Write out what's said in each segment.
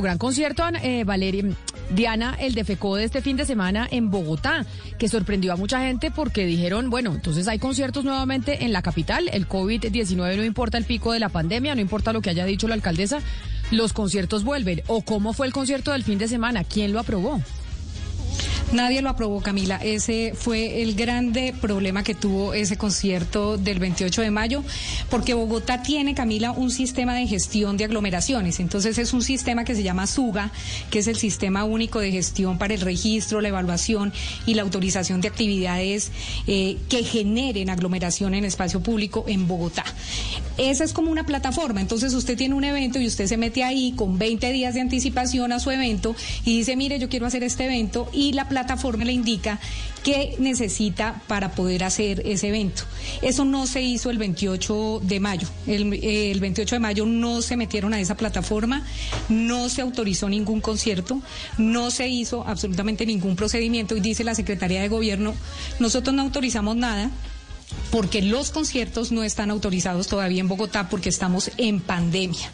Gran concierto, eh, Valeria. Diana, el de FECODE este fin de semana en Bogotá, que sorprendió a mucha gente porque dijeron, bueno, entonces hay conciertos nuevamente en la capital, el COVID-19 no importa el pico de la pandemia, no importa lo que haya dicho la alcaldesa, los conciertos vuelven. ¿O cómo fue el concierto del fin de semana? ¿Quién lo aprobó? Nadie lo aprobó, Camila. Ese fue el grande problema que tuvo ese concierto del 28 de mayo, porque Bogotá tiene, Camila, un sistema de gestión de aglomeraciones. Entonces es un sistema que se llama SUGA, que es el Sistema Único de Gestión para el Registro, la Evaluación y la Autorización de Actividades eh, que generen aglomeración en espacio público en Bogotá. Esa es como una plataforma. Entonces usted tiene un evento y usted se mete ahí con 20 días de anticipación a su evento y dice, mire, yo quiero hacer este evento y la plataforma le indica qué necesita para poder hacer ese evento. Eso no se hizo el 28 de mayo. El 28 de mayo no se metieron a esa plataforma, no se autorizó ningún concierto, no se hizo absolutamente ningún procedimiento y dice la Secretaría de Gobierno, nosotros no autorizamos nada porque los conciertos no están autorizados todavía en Bogotá porque estamos en pandemia.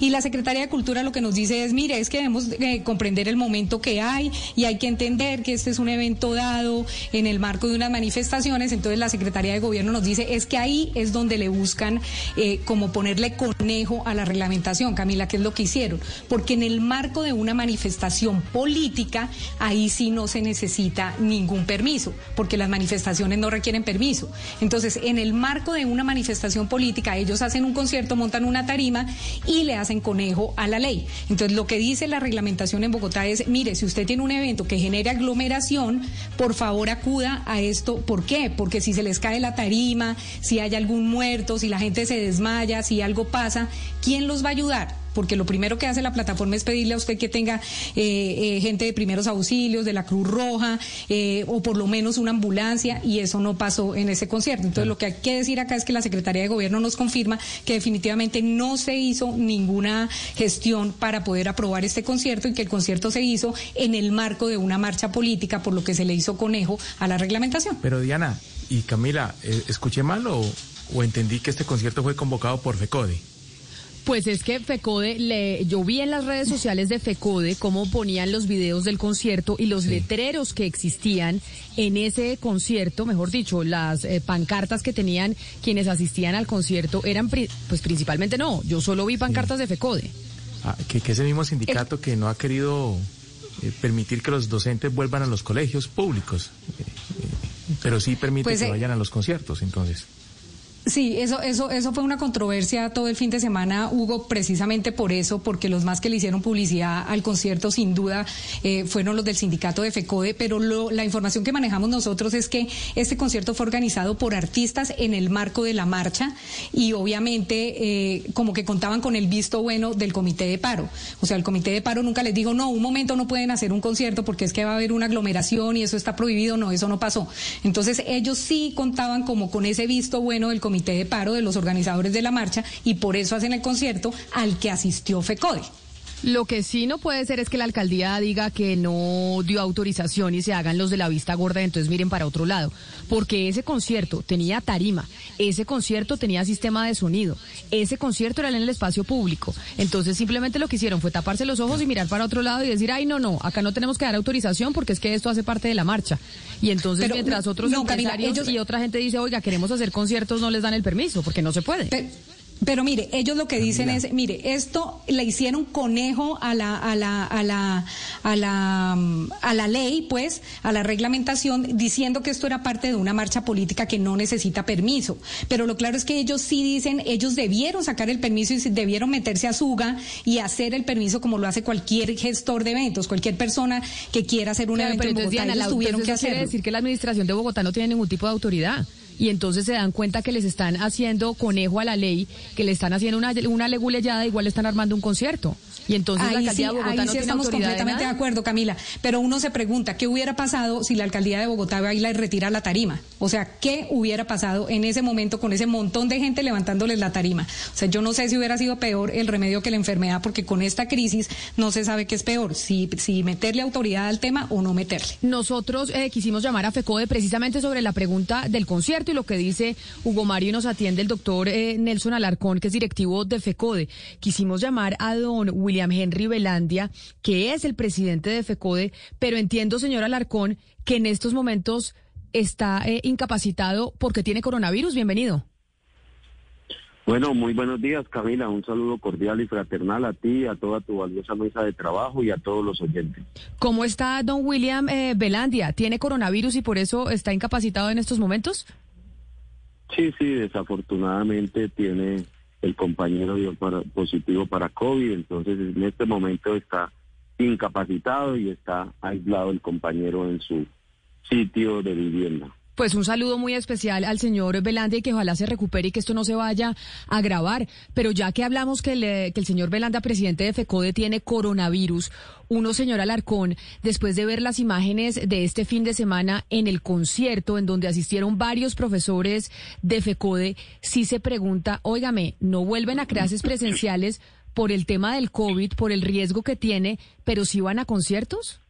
Y la Secretaría de Cultura lo que nos dice es, mire, es que debemos eh, comprender el momento que hay y hay que entender que este es un evento dado en el marco de unas manifestaciones. Entonces la Secretaría de Gobierno nos dice, es que ahí es donde le buscan eh, como ponerle conejo a la reglamentación, Camila, que es lo que hicieron. Porque en el marco de una manifestación política, ahí sí no se necesita ningún permiso, porque las manifestaciones no requieren permiso. Entonces, en el marco de una manifestación política, ellos hacen un concierto, montan una tarima y le hacen conejo a la ley. Entonces, lo que dice la reglamentación en Bogotá es, mire, si usted tiene un evento que genere aglomeración, por favor acuda a esto. ¿Por qué? Porque si se les cae la tarima, si hay algún muerto, si la gente se desmaya, si algo pasa, ¿quién los va a ayudar? Porque lo primero que hace la plataforma es pedirle a usted que tenga eh, eh, gente de primeros auxilios, de la Cruz Roja, eh, o por lo menos una ambulancia, y eso no pasó en ese concierto. Entonces, lo que hay que decir acá es que la Secretaría de Gobierno nos confirma que definitivamente no se hizo ninguna gestión para poder aprobar este concierto y que el concierto se hizo en el marco de una marcha política, por lo que se le hizo conejo a la reglamentación. Pero Diana y Camila, ¿escuché mal o, o entendí que este concierto fue convocado por FECODE? Pues es que FECODE, le, yo vi en las redes sociales de FECODE cómo ponían los videos del concierto y los letreros que existían en ese concierto, mejor dicho, las eh, pancartas que tenían quienes asistían al concierto eran, pues principalmente no, yo solo vi pancartas de FECODE. Ah, que, que ese mismo sindicato que no ha querido eh, permitir que los docentes vuelvan a los colegios públicos, eh, pero sí permite pues, que vayan a los conciertos, entonces. Sí, eso, eso, eso fue una controversia todo el fin de semana, Hugo, precisamente por eso, porque los más que le hicieron publicidad al concierto, sin duda, eh, fueron los del sindicato de FECODE, pero la información que manejamos nosotros es que este concierto fue organizado por artistas en el marco de la marcha y obviamente eh, como que contaban con el visto bueno del comité de paro. O sea, el comité de paro nunca les dijo, no, un momento no pueden hacer un concierto porque es que va a haber una aglomeración y eso está prohibido, no, eso no pasó. Entonces ellos sí contaban como con ese visto bueno del comité de paro de los organizadores de la marcha y por eso hacen el concierto al que asistió FECODE. Lo que sí no puede ser es que la alcaldía diga que no dio autorización y se hagan los de la vista gorda entonces miren para otro lado. Porque ese concierto tenía tarima, ese concierto tenía sistema de sonido, ese concierto era en el espacio público. Entonces simplemente lo que hicieron fue taparse los ojos y mirar para otro lado y decir, ay, no, no, acá no tenemos que dar autorización porque es que esto hace parte de la marcha. Y entonces mientras otros empresarios y otra gente dice, oiga, queremos hacer conciertos, no les dan el permiso porque no se puede. Pero mire, ellos lo que dicen es, mire, esto le hicieron conejo a la, a la, a la, a la, a la ley, pues, a la reglamentación, diciendo que esto era parte de una marcha política que no necesita permiso. Pero lo claro es que ellos sí dicen, ellos debieron sacar el permiso y debieron meterse a Suga y hacer el permiso como lo hace cualquier gestor de eventos, cualquier persona que quiera hacer un evento en Bogotá. ellos tuvieron que hacerlo. quiere decir que la administración de Bogotá no tiene ningún tipo de autoridad y entonces se dan cuenta que les están haciendo conejo a la ley, que le están haciendo una, una leguleyada, igual le están armando un concierto. Y entonces la alcaldía de Bogotá no estamos completamente de, acuerdo, Camila. Pero uno se pregunta, ¿qué hubiera pasado si la alcaldía de Bogotá va y retira la tarima? O sea, ¿qué hubiera pasado en ese momento con ese montón de gente levantándoles la tarima? O sea, yo no sé si hubiera sido peor el remedio que la enfermedad, porque con esta crisis no se sabe qué es peor, si, si meterle autoridad al tema o no meterle. Nosotros eh, quisimos llamar a FECODE precisamente sobre la pregunta del concierto y lo que dice Hugo Mario nos atiende el doctor eh, Nelson Alarcón, que es directivo de FECODE. Quisimos llamar a don William Henry Velandia, que es el presidente de FECODE, pero entiendo, señor Alarcón, que en estos momentos está eh, incapacitado porque tiene coronavirus. Bienvenido. Bueno, muy buenos días, Camila. Un saludo cordial y fraternal a ti, a toda tu valiosa mesa de trabajo y a todos los oyentes. ¿Cómo está don William eh, Belandia? ¿Tiene coronavirus y por eso está incapacitado en estos momentos? Sí, sí, desafortunadamente tiene el compañero positivo para COVID, entonces en este momento está incapacitado y está aislado el compañero en su sitio de vivienda. Pues un saludo muy especial al señor Belanda y que ojalá se recupere y que esto no se vaya a agravar. Pero ya que hablamos que, el señor Belanda, presidente de FECODE, tiene coronavirus, uno, señor Alarcón, después de ver las imágenes de este fin de semana en el concierto en donde asistieron varios profesores de FECODE, sí se pregunta, óigame, ¿no vuelven a clases presenciales por el tema del COVID, por el riesgo que tiene, pero sí van a conciertos?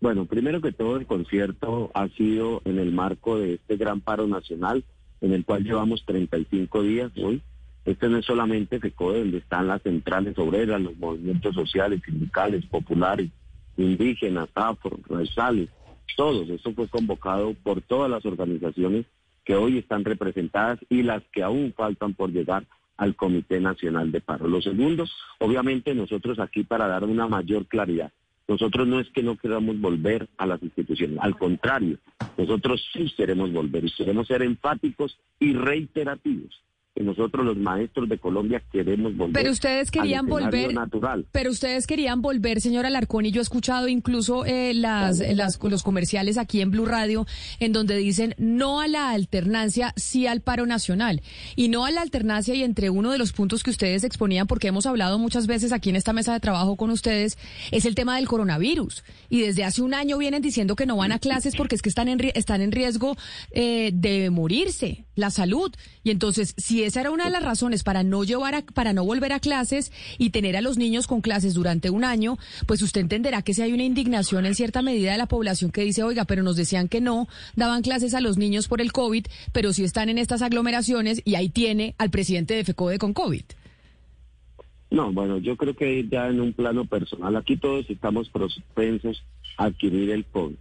Bueno, primero que todo el concierto ha sido en el marco de este gran paro nacional en el cual llevamos 35 días hoy. Este no es solamente FECODE, donde están las centrales obreras, los movimientos sociales, sindicales, populares, indígenas, afro, raizales, todos. Esto fue convocado por todas las organizaciones que hoy están representadas y las que aún faltan por llegar al Comité Nacional de Paro. Lo segundo, obviamente nosotros aquí para dar una mayor claridad. Nosotros no es que no queramos volver a las instituciones, al contrario, nosotros sí queremos volver y queremos ser enfáticos y reiterativos nosotros los maestros de Colombia queremos volver. Pero ustedes querían volver. Natural. Pero ustedes querían volver, señor Alarcón, y yo he escuchado incluso eh, las, los comerciales aquí en Blue Radio, en donde dicen no a la alternancia, sí al paro nacional. Y no a la alternancia, y entre uno de los puntos que ustedes exponían, porque hemos hablado muchas veces aquí en esta mesa de trabajo con ustedes, es el tema del coronavirus. Y desde hace un año vienen diciendo que no van a clases porque es que están en, están en riesgo eh, de morirse, la salud. Y entonces, si esa era una de las razones para no llevar a, para no volver a clases y tener a los niños con clases durante un año, pues usted entenderá que si hay una indignación en cierta medida de la población que dice, oiga, pero nos decían que no daban clases a los niños por el COVID, pero si están en estas aglomeraciones y ahí tiene al presidente de FECODE con COVID. No, bueno, yo creo que ya en un plano personal, aquí todos estamos propensos a adquirir el COVID.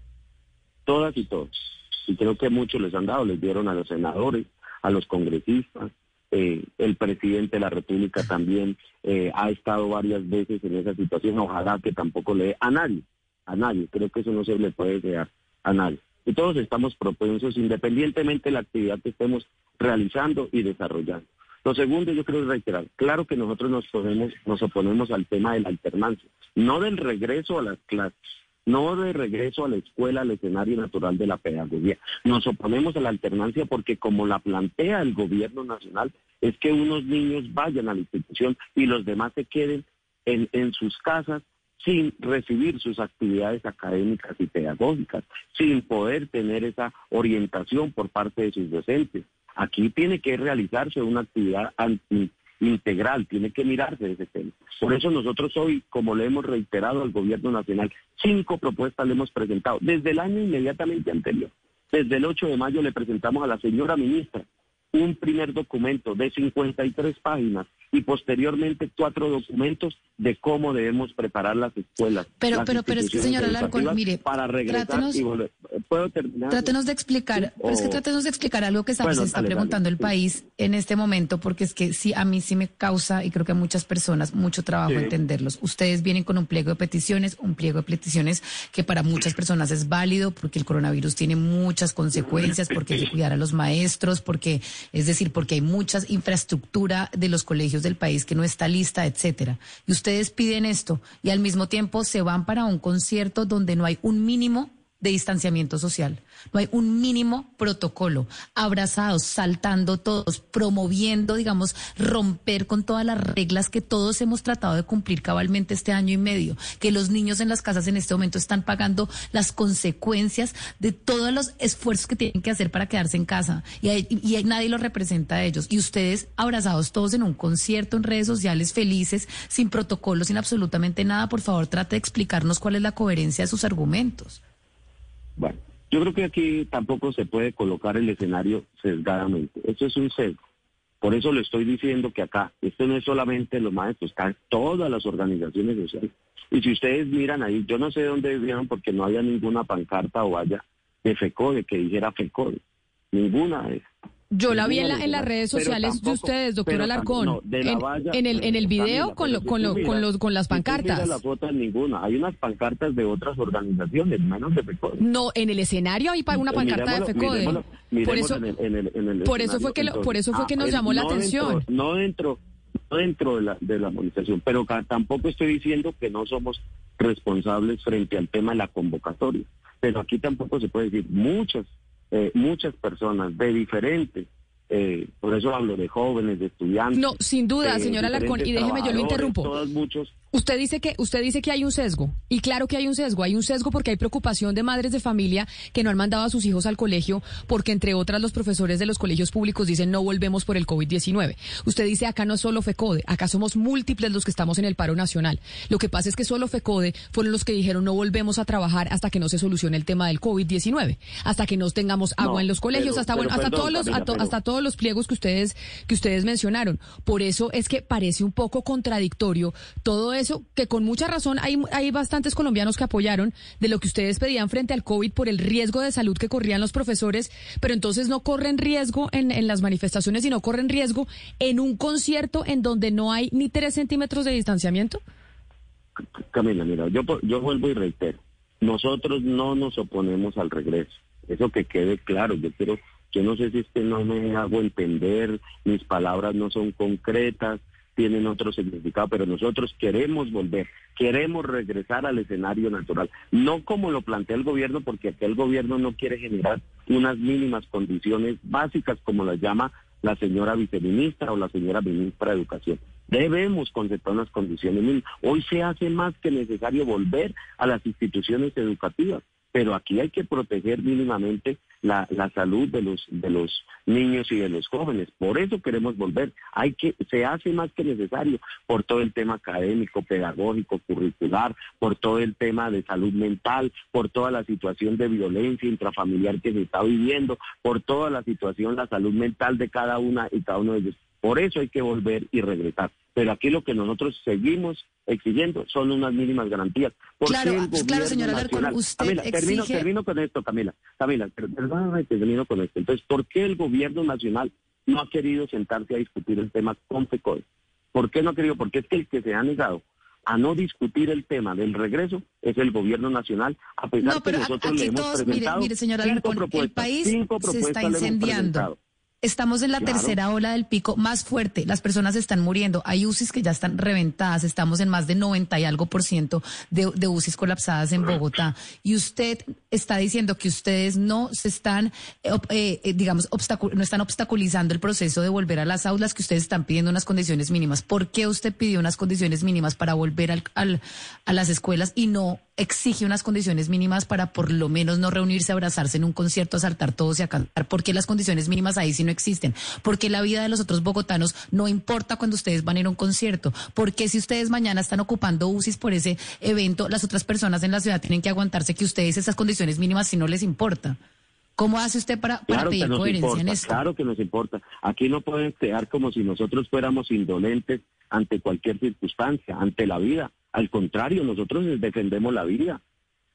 Todas y todos. Y creo que muchos les han dado, les dieron a los senadores, a los congresistas, eh, el presidente de la República también eh, ha estado varias veces en esa situación. Ojalá que tampoco le dé a nadie, a nadie. Creo que eso no se le puede dejar a nadie. Y todos estamos propensos, independientemente de la actividad que estemos realizando y desarrollando. Lo segundo, yo quiero reiterar, claro que nosotros nos, nos oponemos al tema de la alternancia, no del regreso a las clases, no de regreso a la escuela, al escenario natural de la pedagogía. Nos oponemos a la alternancia porque como la plantea el gobierno nacional, es que unos niños vayan a la institución y los demás se queden en, en sus casas sin recibir sus actividades académicas y pedagógicas, sin poder tener esa orientación por parte de sus docentes. Aquí tiene que realizarse una actividad anti integral, tiene que mirarse ese tema. Por eso nosotros hoy, como le hemos reiterado al gobierno nacional, cinco propuestas le hemos presentado desde el año inmediatamente anterior. Desde el 8 de mayo le presentamos a la señora ministra un primer documento de 53 páginas y posteriormente cuatro documentos de cómo debemos preparar las escuelas. Pero, pero, pero es que, señora Alarcón, mire, para regresar trátenos, y volver. ¿Puedo terminar? Trátenos de explicar, pero es que trátenos de explicar algo que se está preguntando el país en este momento, porque es que sí, a mí sí me causa, y creo que a muchas personas, mucho trabajo entenderlos. Ustedes vienen con un pliego de peticiones, un pliego de peticiones que para muchas personas es válido, porque el coronavirus tiene muchas consecuencias, porque hay que cuidar a los maestros, porque, es decir, porque hay mucha infraestructura de los colegios del país que no está lista, etcétera. Y ustedes piden esto y al mismo tiempo se van para un concierto donde no hay un mínimo de distanciamiento social. No hay un mínimo protocolo. Abrazados, saltando todos, promoviendo, digamos, romper con todas las reglas que todos hemos tratado de cumplir cabalmente este año y medio. Que los niños en las casas en este momento están pagando las consecuencias de todos los esfuerzos que tienen que hacer para quedarse en casa. Y, y nadie los representa a ellos. Y ustedes abrazados todos en un concierto, en redes sociales, felices, sin protocolo, sin absolutamente nada. Por favor, trate de explicarnos cuál es la coherencia de sus argumentos. Bueno, Yo creo que aquí tampoco se puede colocar el escenario sesgadamente. Eso es un sesgo. Por eso le estoy diciendo que acá, esto no es solamente los maestros, están todas las organizaciones sociales. Y si ustedes miran ahí, yo no sé dónde vieron porque no había ninguna pancarta o vaya de FECODE que dijera FECODE. Ninguna de yo la vi en, la, en las redes sociales de ustedes, doctor Alarcón, en, el en el video con con, con, los, con las pancartas. la foto ninguna. Hay unas pancartas de otras organizaciones, menos de FECODE. No, en el escenario hay una pancarta de FECODE. por eso, por eso fue que por eso fue que nos llamó la atención. no dentro no dentro de la de la movilización, pero tampoco estoy diciendo que no somos responsables frente al tema de la convocatoria. Pero aquí tampoco se puede decir muchas eh, muchas personas de diferentes eh, por eso hablo de jóvenes, de estudiantes. No, sin duda, señora Alarcón, y déjeme, yo lo interrumpo. Todos muchos, Usted dice que usted dice que hay un sesgo y claro que hay un sesgo, hay un sesgo porque hay preocupación de madres de familia que no han mandado a sus hijos al colegio porque entre otras los profesores de los colegios públicos dicen no volvemos por el COVID-19. Usted dice acá no es solo FECODE, acá somos múltiples los que estamos en el paro nacional. Lo que pasa es que solo FECODE fueron los que dijeron no volvemos a trabajar hasta que no se solucione el tema del COVID-19, hasta que no tengamos agua en los colegios, hasta bueno, hasta todos los hasta todos los pliegos que ustedes que ustedes mencionaron. Por eso es que parece un poco contradictorio todo eso que con mucha razón hay, hay bastantes colombianos que apoyaron de lo que ustedes pedían frente al COVID por el riesgo de salud que corrían los profesores, pero entonces no corren riesgo en, en las manifestaciones, sino corren riesgo en un concierto en donde no hay ni tres centímetros de distanciamiento. Camila, mira, yo, yo vuelvo y reitero, nosotros no nos oponemos al regreso, eso que quede claro, yo quiero, yo no sé si es que no me hago entender, mis palabras no son concretas, tienen otro significado, pero nosotros queremos volver, queremos regresar al escenario natural, no como lo plantea el gobierno, porque aquel gobierno no quiere generar unas mínimas condiciones básicas, como las llama la señora viceministra o la señora ministra de Educación. Debemos conceptar unas condiciones mínimas. Hoy se hace más que necesario volver a las instituciones educativas pero aquí hay que proteger mínimamente la, la salud de los de los niños y de los jóvenes. Por eso queremos volver. Hay que se hace más que necesario por todo el tema académico, pedagógico, curricular, por todo el tema de salud mental, por toda la situación de violencia intrafamiliar que se está viviendo, por toda la situación la salud mental de cada una y cada uno de ellos. Por eso hay que volver y regresar. Pero aquí lo que nosotros seguimos exigiendo son unas mínimas garantías. claro, claro, señora Alarcón, usted Camila, termino, termino con esto, Camila. Camila, perdóname termino con esto. Entonces, ¿por qué el gobierno nacional no ha querido sentarse a discutir el tema con FECODE? ¿Por qué no ha querido? Porque es que el que se ha negado a no discutir el tema del regreso es el gobierno nacional, a pesar no, pero que nosotros le hemos presentado mire, señora Alarcón, el país se está incendiando. Estamos en la tercera ola del pico más fuerte. Las personas están muriendo. Hay UCIs que ya están reventadas. Estamos en más de 90 y algo por ciento de, de UCIs colapsadas en Bogotá. Y usted está diciendo que ustedes no se están, eh, eh, digamos, no están obstaculizando el proceso de volver a las aulas, que ustedes están pidiendo unas condiciones mínimas. ¿Por qué usted pidió unas condiciones mínimas para volver al, al, a las escuelas y no exige unas condiciones mínimas para por lo menos no reunirse, abrazarse en un concierto, saltar todos y a cantar. ¿Por qué las condiciones mínimas ahí sí no existen? Porque la vida de los otros bogotanos no importa cuando ustedes van a ir a un concierto. Porque si ustedes mañana están ocupando UCIs por ese evento, las otras personas en la ciudad tienen que aguantarse que ustedes esas condiciones mínimas si no les importa? ¿Cómo hace usted para, pedir coherencia en esto? Claro que nos importa. Aquí no pueden quedar como si nosotros fuéramos indolentes ante cualquier circunstancia, ante la vida. Al contrario, nosotros defendemos la vida,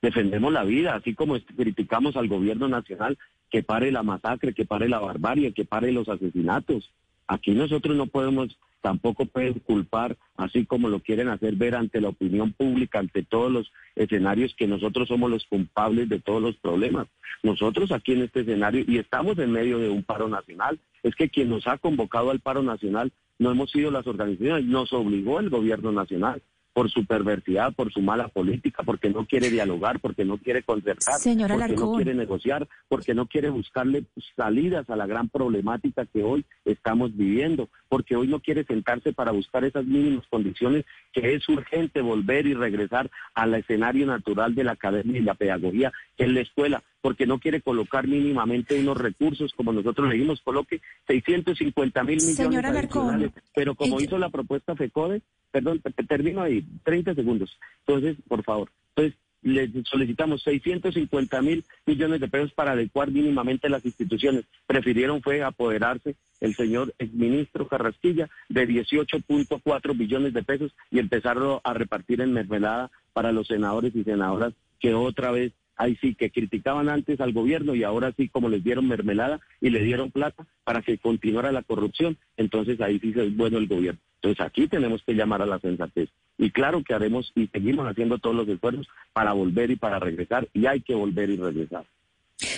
defendemos la vida, así como criticamos al gobierno nacional que pare la masacre, que pare la barbarie, que pare los asesinatos. Aquí nosotros no podemos, tampoco pueden culpar, así como lo quieren hacer ver ante la opinión pública, ante todos los escenarios, que nosotros somos los culpables de todos los problemas. Nosotros aquí en este escenario, y estamos en medio de un paro nacional, es que quien nos ha convocado al paro nacional no hemos sido las organizaciones, nos obligó el gobierno nacional por su perversidad, por su mala política, porque no quiere dialogar, porque no quiere concertar, porque no quiere negociar, porque no quiere buscarle salidas a la gran problemática que hoy estamos viviendo, porque hoy no quiere sentarse para buscar esas mínimas condiciones que es urgente volver y regresar al escenario natural de la academia y la pedagogía, que es la escuela, porque no quiere colocar mínimamente unos recursos, como nosotros le dijimos, coloque 650 mil millones Señora adicionales, pero como hizo la propuesta FECODE, perdón, termino ahí, 30 segundos. Entonces, por favor, entonces le solicitamos 650 mil millones de pesos para adecuar mínimamente las instituciones. Prefirieron fue apoderarse el señor exministro Carrasquilla de 18.4 billones de pesos y empezarlo a repartir en mermelada para los senadores y senadoras que otra vez ahí sí que criticaban antes al gobierno y ahora sí como les dieron mermelada y le dieron plata para que continuara la corrupción, entonces ahí sí es bueno el gobierno. Entonces aquí tenemos que llamar a la sensatez. Y claro que haremos y seguimos haciendo todos los esfuerzos para volver y para regresar y hay que volver y regresar.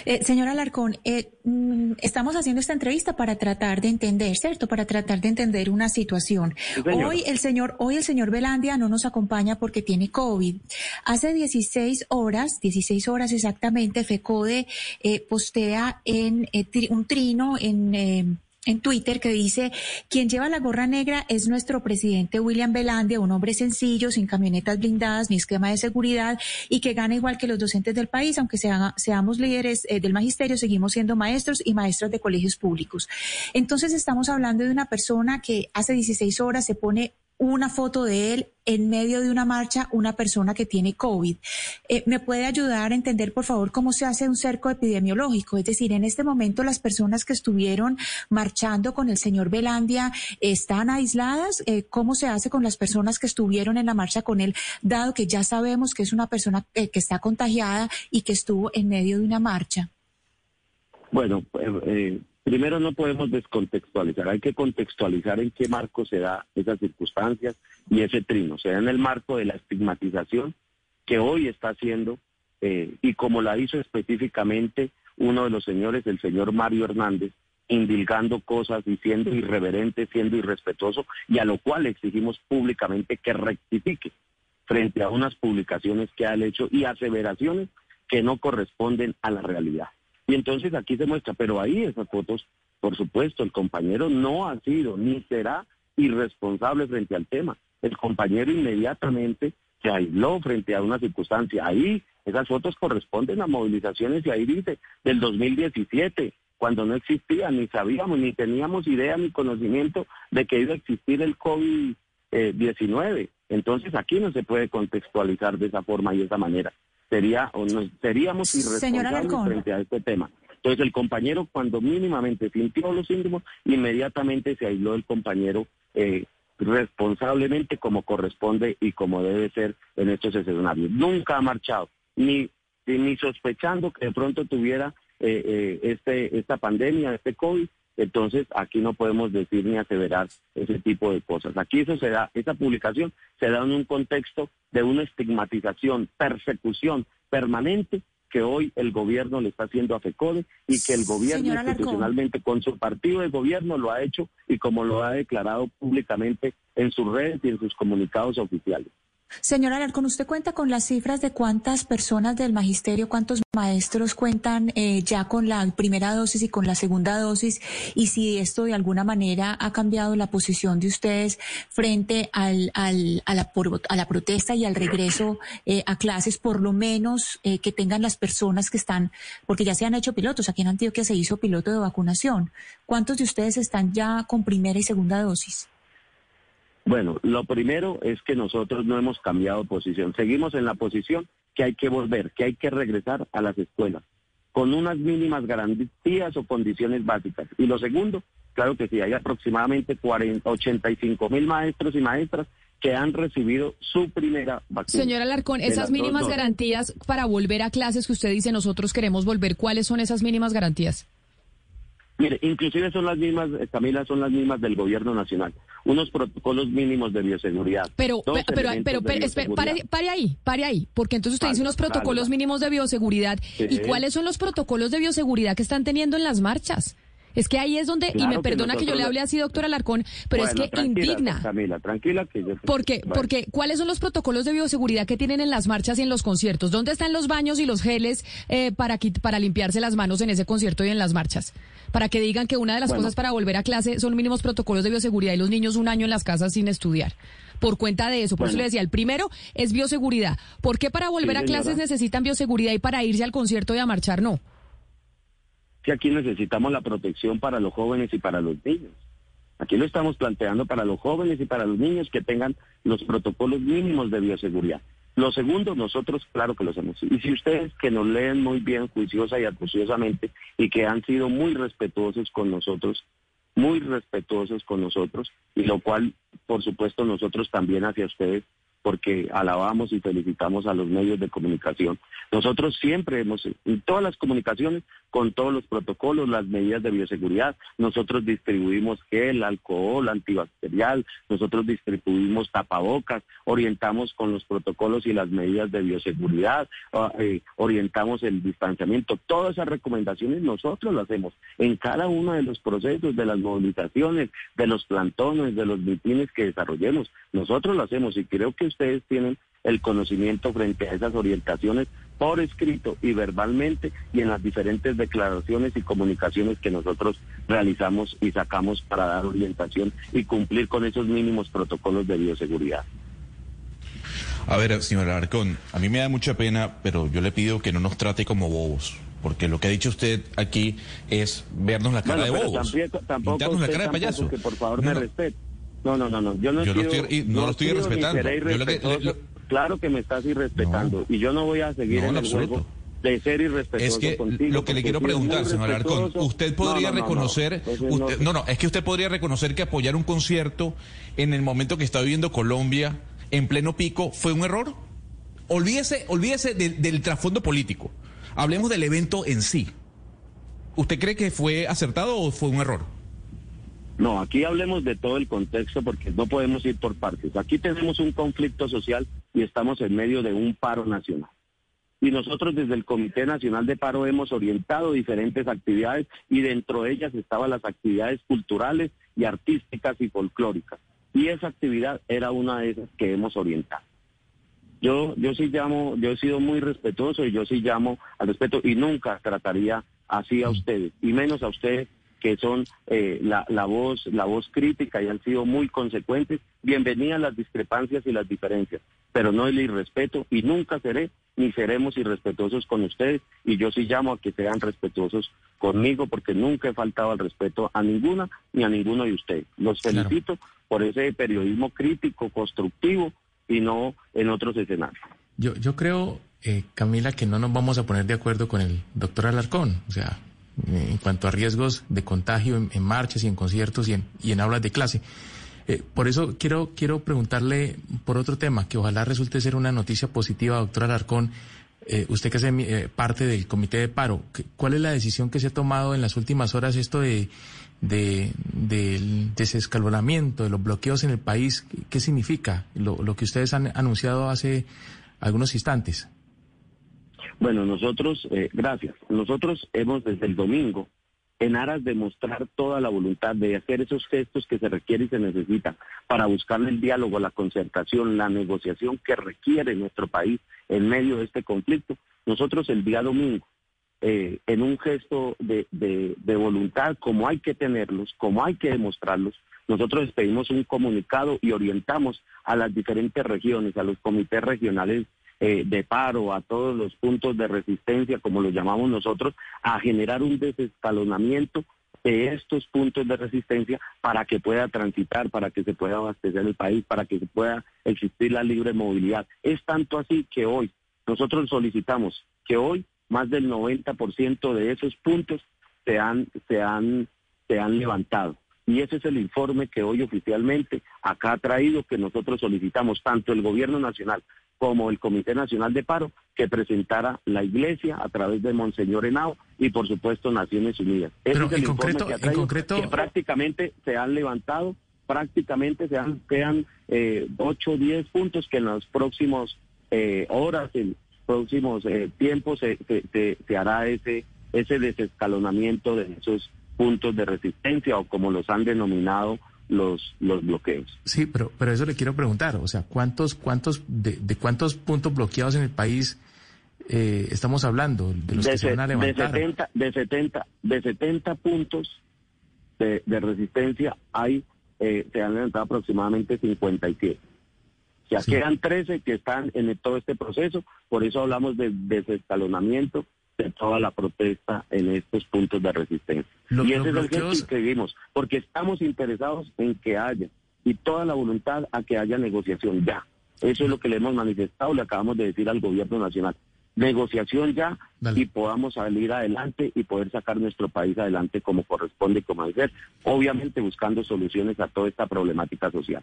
Eh, señora Alarcón, eh, mm, estamos haciendo esta entrevista para tratar de entender, ¿cierto? Para tratar de entender una situación. hoy el señor, hoy el señor Velandia no nos acompaña porque tiene COVID. Hace 16 horas, 16 horas exactamente, FECODE eh, postea en eh, un trino en en Twitter que dice, quien lleva la gorra negra es nuestro presidente William Belandia, un hombre sencillo, sin camionetas blindadas ni esquema de seguridad y que gana igual que los docentes del país, aunque seamos líderes eh, del magisterio, seguimos siendo maestros y maestras de colegios públicos. Entonces estamos hablando de una persona que hace 16 horas se pone una foto de él en medio de una marcha, una persona que tiene COVID. Eh, ¿Me puede ayudar a entender, por favor, cómo se hace un cerco epidemiológico? Es decir, en este momento las personas que estuvieron marchando con el señor Belandia están aisladas. Eh, ¿Cómo se hace con las personas que estuvieron en la marcha con él, dado que ya sabemos que es una persona eh, que está contagiada y que estuvo en medio de una marcha? Bueno, eh, Primero no podemos descontextualizar, hay que contextualizar en qué marco se da esas circunstancias y ese trino. Se da en el marco de la estigmatización que hoy está haciendo eh, y como la hizo específicamente uno de los señores, el señor Mario Hernández, indilgando cosas, diciendo irreverente, siendo irrespetuoso y a lo cual exigimos públicamente que rectifique frente a unas publicaciones que ha hecho y aseveraciones que no corresponden a la realidad. Y entonces aquí se muestra, pero ahí esas fotos, por supuesto, el compañero no ha sido ni será irresponsable frente al tema. El compañero inmediatamente se aisló frente a una circunstancia. Ahí esas fotos corresponden a movilizaciones y ahí dice del 2017, cuando no existía, ni sabíamos, ni teníamos idea ni conocimiento de que iba a existir el COVID-19. Entonces aquí no se puede contextualizar de esa forma y de esa manera sería o nos seríamos irresponsables frente a este tema. Entonces el compañero cuando mínimamente sintió los síntomas, inmediatamente se aisló el compañero eh, responsablemente como corresponde y como debe ser en estos escenarios. Nunca ha marchado, ni, ni sospechando que de pronto tuviera eh, eh, este, esta pandemia, este COVID, entonces, aquí no podemos decir ni aseverar ese tipo de cosas. Aquí eso se da, esa publicación se da en un contexto de una estigmatización, persecución permanente que hoy el gobierno le está haciendo a FECODE y que el gobierno institucionalmente con su partido de gobierno lo ha hecho y como lo ha declarado públicamente en sus redes y en sus comunicados oficiales. Señora Alarcón, ¿usted cuenta con las cifras de cuántas personas del magisterio, cuántos maestros cuentan eh, ya con la primera dosis y con la segunda dosis? Y si esto de alguna manera ha cambiado la posición de ustedes frente al, al, a, la, protesta y al regreso eh, a clases, por lo menos eh, que tengan las personas que están, porque ya se han hecho pilotos, aquí en Antioquia se hizo piloto de vacunación. ¿Cuántos de ustedes están ya con primera y segunda dosis? Bueno, lo primero es que nosotros no hemos cambiado posición. Seguimos en la posición que hay que volver, que hay que regresar a las escuelas con unas mínimas garantías o condiciones básicas. Y lo segundo, claro que sí, hay aproximadamente 40, 85 mil maestros y maestras que han recibido su primera vacuna. Señora Alarcón, esas mínimas garantías para volver a clases que usted dice nosotros queremos volver, ¿cuáles son esas mínimas garantías? Mire, inclusive son las mismas, eh, Camila, son las mismas del gobierno nacional. Unos protocolos mínimos de bioseguridad. Pero, pero, pero, pare, ahí, pare ahí, porque entonces usted dice unos protocolos mínimos de bioseguridad. ¿Y cuáles son los protocolos de bioseguridad que están teniendo en las marchas? Es que ahí es donde, y me perdona que, yo le hable así, doctora Alarcón, pero es que indigna. Camila, tranquila que yo... Porque, porque, ¿cuáles son los protocolos de bioseguridad que tienen en las marchas y en los conciertos? ¿Dónde están los baños y los geles eh, para, para limpiarse las manos en ese concierto y en las marchas? Para que digan que una de las cosas para volver a clase son mínimos protocolos de bioseguridad y los niños un año en las casas sin estudiar por cuenta de eso. Por eso le decía, el primero es bioseguridad. ¿Por qué para volver a clases necesitan bioseguridad y para irse al concierto y a marchar no? Que aquí necesitamos la protección para los jóvenes y para los niños. Aquí lo estamos planteando para los jóvenes y para los niños que tengan los protocolos mínimos de bioseguridad. Lo segundo, nosotros claro que lo hacemos. Y si ustedes que nos leen muy bien, juiciosa y acuciosamente, y que han sido muy respetuosos con nosotros, muy respetuosos con nosotros, y lo cual, por supuesto, nosotros también hacia ustedes, porque alabamos y felicitamos a los medios de comunicación. Nosotros siempre hemos, en todas las comunicaciones, con todos los protocolos, las medidas de bioseguridad, nosotros distribuimos gel, alcohol, antibacterial, nosotros distribuimos tapabocas, orientamos con los protocolos y las medidas de bioseguridad, ah, eh, orientamos el distanciamiento. Todas esas recomendaciones nosotros las hacemos en cada uno de los procesos, de las movilizaciones, de los plantones, de los mitines que desarrollemos. Nosotros lo hacemos y creo que ustedes tienen el conocimiento frente a esas orientaciones por escrito y verbalmente y en las diferentes declaraciones y comunicaciones que nosotros realizamos y sacamos para dar orientación y cumplir con esos mínimos protocolos de bioseguridad. A ver, señor Arcón, a mí me da mucha pena, pero yo le pido que no nos trate como bobos, porque lo que ha dicho usted aquí es vernos la cara de bobos. Tampoco, tampoco la cara de payaso. Que por favor me respete. No, no, no, no. Yo no, yo estoy, no, lo estoy respetando. claro que me estás irrespetando. Y yo no voy a seguir en, el juego de ser irrespetuoso es que contigo, lo que le quiero preguntar, señor Alarcón, usted podría reconocer, no, no, es que usted podría reconocer que apoyar un concierto en el momento que está viviendo Colombia, en pleno pico, fue un error. Olvídese, olvídese del trasfondo político. Hablemos del evento en sí. ¿Usted cree que fue acertado o fue un error? No, aquí hablemos de todo el contexto porque no podemos ir por partes. Aquí tenemos un conflicto social y estamos en medio de un paro nacional. Y nosotros desde el Comité Nacional de Paro hemos orientado diferentes actividades y dentro de ellas estaban las actividades culturales y artísticas y folclóricas. Y esa actividad era una de esas que hemos orientado. Yo, yo sí llamo, yo he sido muy respetuoso y yo sí llamo al respeto y nunca trataría así a ustedes, y menos a ustedes que son eh, la, la, voz, la voz crítica y han sido muy consecuentes. Bienvenidas las discrepancias y las diferencias, pero no el irrespeto y nunca seré ni seremos irrespetuosos con ustedes y yo sí llamo a que sean respetuosos conmigo porque nunca he faltado al respeto a ninguna ni a ninguno de ustedes. Los felicito por ese periodismo crítico, constructivo y no en otros escenarios. Yo, yo creo, eh, Camila, que no nos vamos a poner de acuerdo con el doctor Alarcón. O sea, en cuanto a riesgos de contagio en, marchas y en conciertos y en, y en aulas de clase. Eh, por eso quiero, quiero preguntarle por otro tema, que ojalá resulte ser una noticia positiva, doctora Alarcón. Eh, usted que hace parte del comité de paro, ¿cuál es la decisión que se ha tomado en las últimas horas esto de, de del desescalonamiento, de los bloqueos en el país? ¿Qué significa lo, lo que ustedes han anunciado hace algunos instantes? Bueno, nosotros, eh, gracias. Nosotros hemos desde el domingo, en aras de mostrar toda la voluntad de hacer esos gestos que se requieren y se necesitan para buscar el diálogo, la concertación, la negociación que requiere nuestro país en medio de este conflicto. Nosotros el día domingo, eh, en un gesto de, voluntad, como hay que tenerlos, como hay que demostrarlos, nosotros expedimos un comunicado y orientamos a las diferentes regiones, a los comités regionales eh, de paro, a todos los puntos de resistencia, como lo llamamos nosotros, a generar un desescalonamiento de estos puntos de resistencia para que pueda transitar, para que se pueda abastecer el país, para que se pueda existir la libre movilidad. Es tanto así que hoy nosotros solicitamos que hoy más del 90% de esos puntos se han, se han, se han levantado. Y ese es el informe que hoy oficialmente acá ha traído, que nosotros solicitamos tanto el gobierno nacional como el Comité Nacional de Paro, que presentara la Iglesia a través de Monseñor Henao y, por supuesto, Naciones Unidas. Ese es el en concreto, que, concreto... que prácticamente se han levantado, prácticamente se han, quedan eh, 8 o 10 puntos que en los próximos eh, horas, en próximos eh, tiempos, se, se, se hará ese, ese desescalonamiento de esos puntos de resistencia o como los han denominado los, los bloqueos. Sí, pero, pero eso le quiero preguntar, o sea, ¿cuántos, cuántos, de, cuántos puntos bloqueados en el país eh, estamos hablando? De los que se van a levantar. De 70, de 70, de 70 puntos de, de resistencia hay, eh, se han levantado aproximadamente 57. O sea, quedan 13 que están en todo este proceso, por eso hablamos de desescalonamiento de toda la protesta en estos puntos de resistencia. y ese es el gesto que seguimos, porque estamos interesados en que haya y toda la voluntad a que haya negociación ya. Eso es lo que le hemos manifestado, le acabamos de decir al gobierno nacional. Negociación ya y podamos salir adelante y poder sacar nuestro país adelante como corresponde y como debe ser, obviamente buscando soluciones a toda esta problemática social.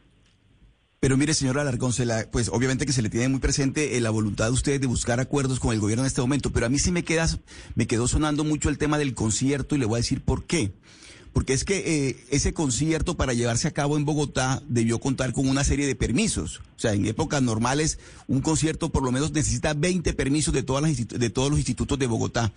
Pero mire, señora Alarcón, pues obviamente que se le tiene muy presente eh, la voluntad de ustedes de buscar acuerdos con el gobierno en este momento, pero a mí sí me, queda, me quedó sonando mucho el tema del concierto y le voy a decir por qué porque es que eh, ese concierto para llevarse a cabo en Bogotá debió contar con una serie de permisos. O sea, en épocas normales un concierto por lo menos necesita 20 permisos de, todas las de todos los institutos de Bogotá.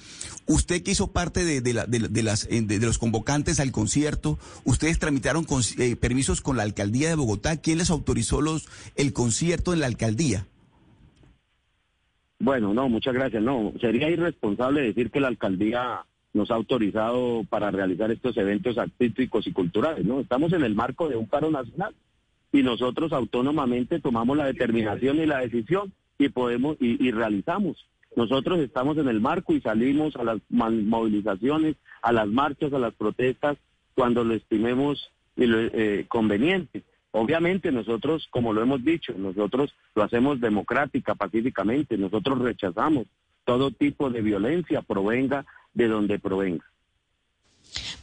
Usted que hizo parte de, de, la, de las, de, los convocantes al concierto, ustedes tramitaron con, eh, permisos con la alcaldía de Bogotá. ¿Quién les autorizó los, el concierto en la alcaldía? Bueno, no, muchas gracias. No, sería irresponsable decir que la alcaldía nos ha autorizado para realizar estos eventos artísticos y culturales, ¿no? Estamos en el marco de un paro nacional y nosotros autónomamente tomamos la determinación y la decisión y podemos y, realizamos. Nosotros estamos en el marco y salimos a las movilizaciones, a las marchas, a las protestas cuando lo estimemos eh, conveniente. Obviamente nosotros, como lo hemos dicho, nosotros lo hacemos democrática, pacíficamente, nosotros rechazamos todo tipo de violencia, provenga de donde provenga.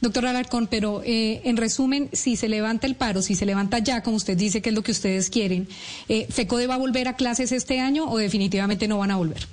Doctor Alarcón, pero eh, en resumen, si se levanta el paro, si se levanta ya, como usted dice que es lo que ustedes quieren, eh, ¿FECODE va a volver a clases este año o definitivamente no van a volver?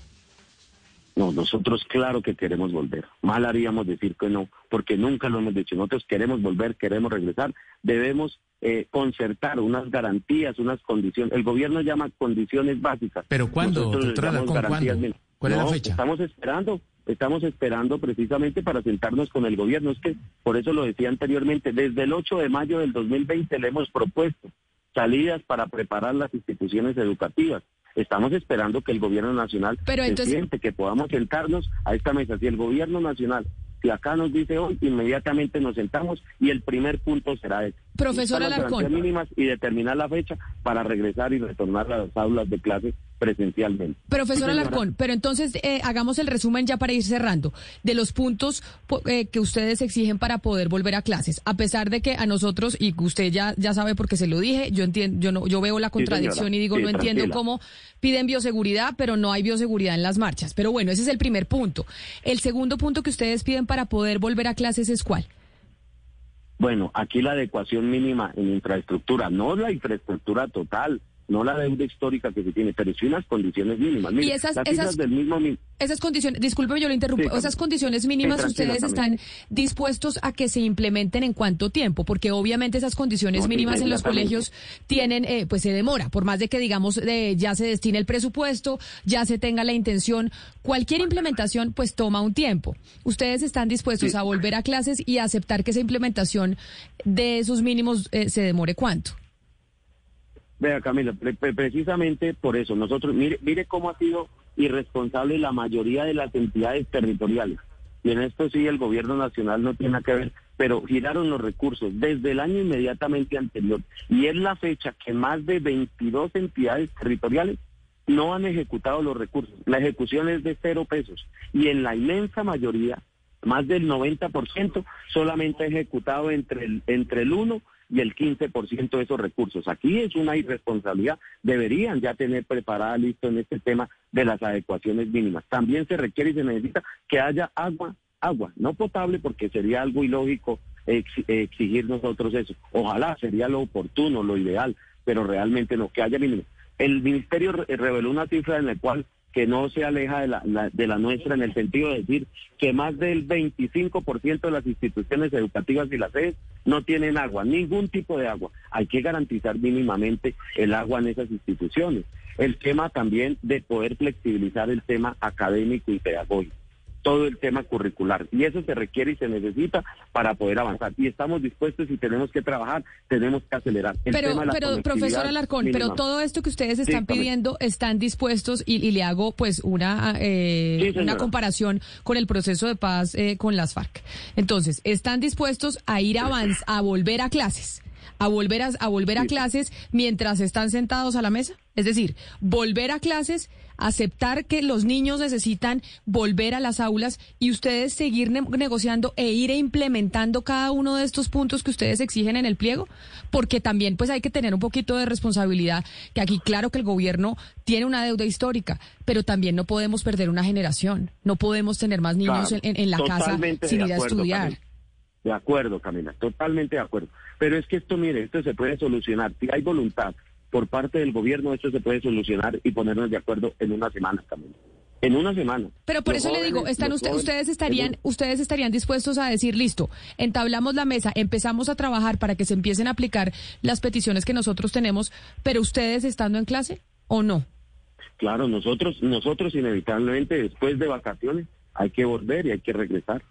No, nosotros claro que queremos volver. Mal haríamos decir que no, porque nunca lo hemos dicho. Nosotros queremos volver, queremos regresar. Debemos eh, concertar unas garantías, unas condiciones. El gobierno llama condiciones básicas. ¿Pero cuándo, doctor Alarcón, ¿cuándo? ¿Cuál es la fecha? Estamos esperando estamos esperando precisamente para sentarnos con el gobierno. Es que, por eso lo decía anteriormente, desde el 8 de mayo del 2020 le hemos propuesto salidas para preparar las instituciones educativas. Estamos esperando que el gobierno nacional Pero se siente, que podamos sentarnos a esta mesa. Si el gobierno nacional si acá nos dice hoy, inmediatamente nos sentamos y el primer punto será ese. Profesor Alarcón. mínimas y determinar la fecha para regresar y retornar a las aulas de clases presencialmente. Profesor Alarcón, pero entonces eh, hagamos el resumen ya para ir cerrando de los puntos eh, que ustedes exigen para poder volver a clases, a pesar de que a nosotros y usted ya ya sabe porque se lo dije, yo entiendo, yo no, yo veo la contradicción y digo no entiendo cómo piden bioseguridad, pero no hay bioseguridad en las marchas. Pero bueno, ese es el primer punto. El segundo punto que ustedes piden para poder volver a clases es cuál? Bueno, aquí la adecuación mínima en infraestructura, no la infraestructura total, no la deuda histórica que se tiene, pero sí unas condiciones mínimas. y esas, esas, del mismo... esas condiciones, disculpe, yo lo interrumpo, esas condiciones mínimas ustedes están dispuestos a que se implementen en cuánto tiempo, porque obviamente esas condiciones mínimas en los colegios tienen, eh, pues se demora, por más de que digamos eh, ya se destine el presupuesto, ya se tenga la intención, cualquier implementación pues toma un tiempo. Ustedes están dispuestos a volver a clases y a aceptar que esa implementación de esos mínimos eh, se demore cuánto. Vea, Camila, precisamente por eso, nosotros, mire, mire cómo ha sido irresponsable la mayoría de las entidades territoriales. Y en esto sí el gobierno nacional no tiene nada que ver, pero giraron los recursos desde el año inmediatamente anterior. Y es la fecha que más de 22 entidades territoriales no han ejecutado los recursos. La ejecución es de cero pesos. Y en la inmensa mayoría, más del 90%, solamente ha ejecutado entre el, entre el 1 y el 15% de esos recursos. Aquí es una irresponsabilidad. Deberían ya tener preparada listo en este tema de las adecuaciones mínimas. También se requiere y se necesita que haya agua, agua, no potable porque sería algo ilógico exigir nosotros eso. Ojalá sería lo oportuno, lo ideal, pero realmente no, que haya mínimo. El ministerio reveló una cifra en la cual que no se aleja de la, de la nuestra en el sentido de decir que más del 25% de las instituciones educativas y las sedes no tienen agua, ningún tipo de agua. Hay que garantizar mínimamente el agua en esas instituciones. El tema también de poder flexibilizar el tema académico y pedagógico todo el tema curricular. Y eso se requiere y se necesita para poder avanzar. Y estamos dispuestos y tenemos que trabajar, tenemos que acelerar. pero, pero profesor Alarcón, pero todo esto que ustedes están pidiendo, están dispuestos, y, le hago pues una, eh, una comparación con el proceso de paz eh, con las FARC. Entonces, ¿están dispuestos a ir a, a volver a clases? ¿A volver a, a volver a clases mientras están sentados a la mesa? Es decir, volver a clases, aceptar que los niños necesitan volver a las aulas y ustedes seguir negociando e ir implementando cada uno de estos puntos que ustedes exigen en el pliego, porque también pues hay que tener un poquito de responsabilidad, que aquí claro que el gobierno tiene una deuda histórica, pero también no podemos perder una generación, no podemos tener más niños en, la casa sin ir a estudiar. De acuerdo, Camila, totalmente de acuerdo. Pero es que esto, mire, esto se puede solucionar. Si hay voluntad por parte del gobierno, esto se puede solucionar y ponernos de acuerdo en una semana, Camila. En una semana. Pero por eso le digo, están ustedes estarían, ustedes estarían dispuestos a decir, listo, entablamos la mesa, empezamos a trabajar para que se empiecen a aplicar las peticiones que nosotros tenemos, pero ustedes estando en clase o no? Claro, nosotros, nosotros inevitablemente después de vacaciones hay que volver y hay que regresar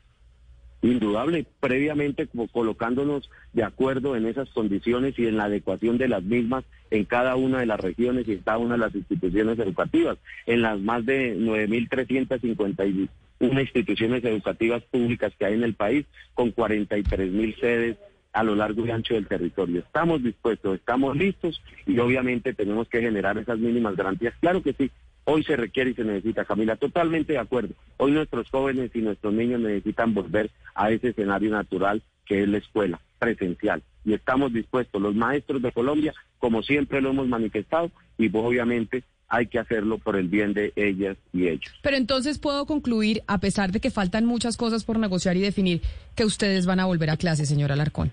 indudable, previamente colocándonos de acuerdo en esas condiciones y en la adecuación de las mismas en cada una de las regiones y en cada una de las instituciones educativas, en las más de 9.351 instituciones educativas públicas que hay en el país, con 43.000 sedes a lo largo y ancho del territorio. Estamos dispuestos, estamos listos y obviamente tenemos que generar esas mínimas garantías. Claro que sí, Hoy se requiere y se necesita, Camila, totalmente de acuerdo. Hoy nuestros jóvenes y nuestros niños necesitan volver a ese escenario natural que es la escuela presencial. Y estamos dispuestos, los maestros de Colombia, como siempre lo hemos manifestado, y obviamente hay que hacerlo por el bien de ellas y ellos. Pero entonces puedo concluir, a pesar de que faltan muchas cosas por negociar y definir, que ustedes van a volver a clase, señora Alarcón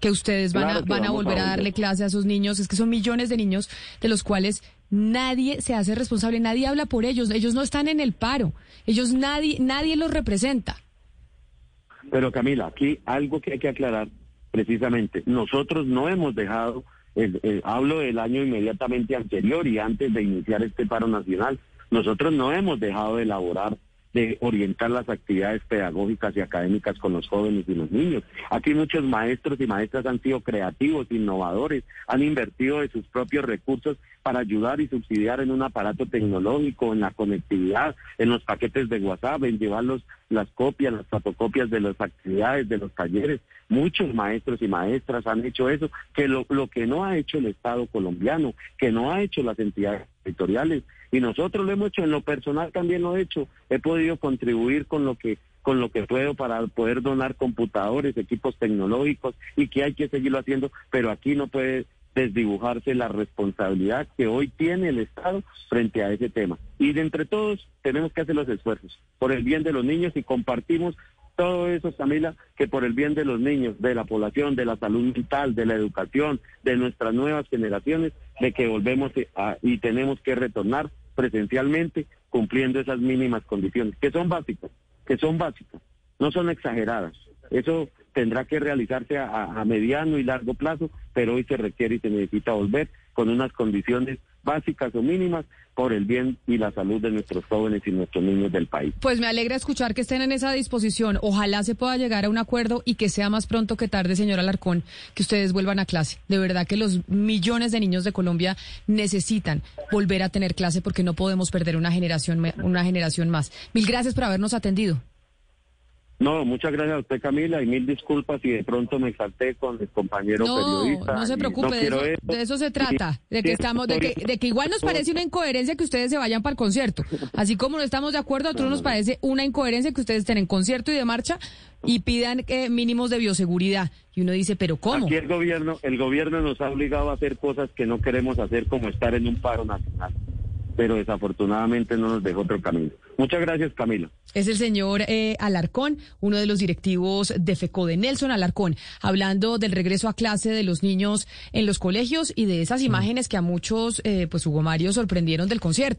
que ustedes van, a, van a volver a, darle clase a sus niños. Es que son millones de niños de los cuales nadie se hace responsable, nadie habla por ellos, ellos no están en el paro, ellos nadie, nadie los representa. Pero Camila, aquí algo que hay que aclarar precisamente, nosotros no hemos dejado, hablo del año inmediatamente anterior y antes de iniciar este paro nacional, nosotros no hemos dejado de elaborar de orientar las actividades pedagógicas y académicas con los jóvenes y los niños. Aquí muchos maestros y maestras han sido creativos, innovadores, han invertido de sus propios recursos para ayudar y subsidiar en un aparato tecnológico, en la conectividad, en los paquetes de WhatsApp, en llevar las copias, las fotocopias de las actividades, de los talleres. Muchos maestros y maestras han hecho eso, que lo, lo que no ha hecho el Estado colombiano, que no ha hecho las entidades territoriales, y nosotros lo hemos hecho, en lo personal también lo he hecho, he podido contribuir con lo que con lo que puedo para poder donar computadores, equipos tecnológicos y que hay que seguirlo haciendo, pero aquí no puede desdibujarse la responsabilidad que hoy tiene el Estado frente a ese tema. Y de entre todos tenemos que hacer los esfuerzos por el bien de los niños y compartimos todo eso, Camila, que por el bien de los niños, de la población, de la salud mental, de la educación, de nuestras nuevas generaciones, de que volvemos y tenemos que retornar presencialmente cumpliendo esas mínimas condiciones, que son básicas, que son básicas, no son exageradas. Eso tendrá que realizarse a, mediano y largo plazo, pero hoy se requiere y se necesita volver con unas condiciones básicas o mínimas por el bien y la salud de nuestros jóvenes y nuestros niños del país. Pues me alegra escuchar que estén en esa disposición. Ojalá se pueda llegar a un acuerdo y que sea más pronto que tarde, señor Alarcón, que ustedes vuelvan a clase. De verdad que los millones de niños de Colombia necesitan volver a tener clase porque no podemos perder una generación, una generación más. Mil gracias por habernos atendido. No, muchas gracias a usted Camila y mil disculpas si de pronto me salté con el compañero periodista. No se preocupe, de, eso, se trata, de que estamos, de que, de que igual nos parece una incoherencia que ustedes se vayan para el concierto. Así como no estamos de acuerdo, a otros nos parece una incoherencia que ustedes estén en concierto y de marcha y pidan eh, mínimos de bioseguridad. Y uno dice, pero ¿cómo? Aquí el gobierno, el gobierno nos ha obligado a hacer cosas que no queremos hacer, como estar en un paro nacional pero desafortunadamente no nos dejó otro camino. Muchas gracias, Camilo. Es el señor eh, Alarcón, uno de los directivos de FECODE, Nelson Alarcón, hablando del regreso a clase de los niños en los colegios y de esas imágenes que a muchos, eh, pues Hugo Mario, sorprendieron del concierto.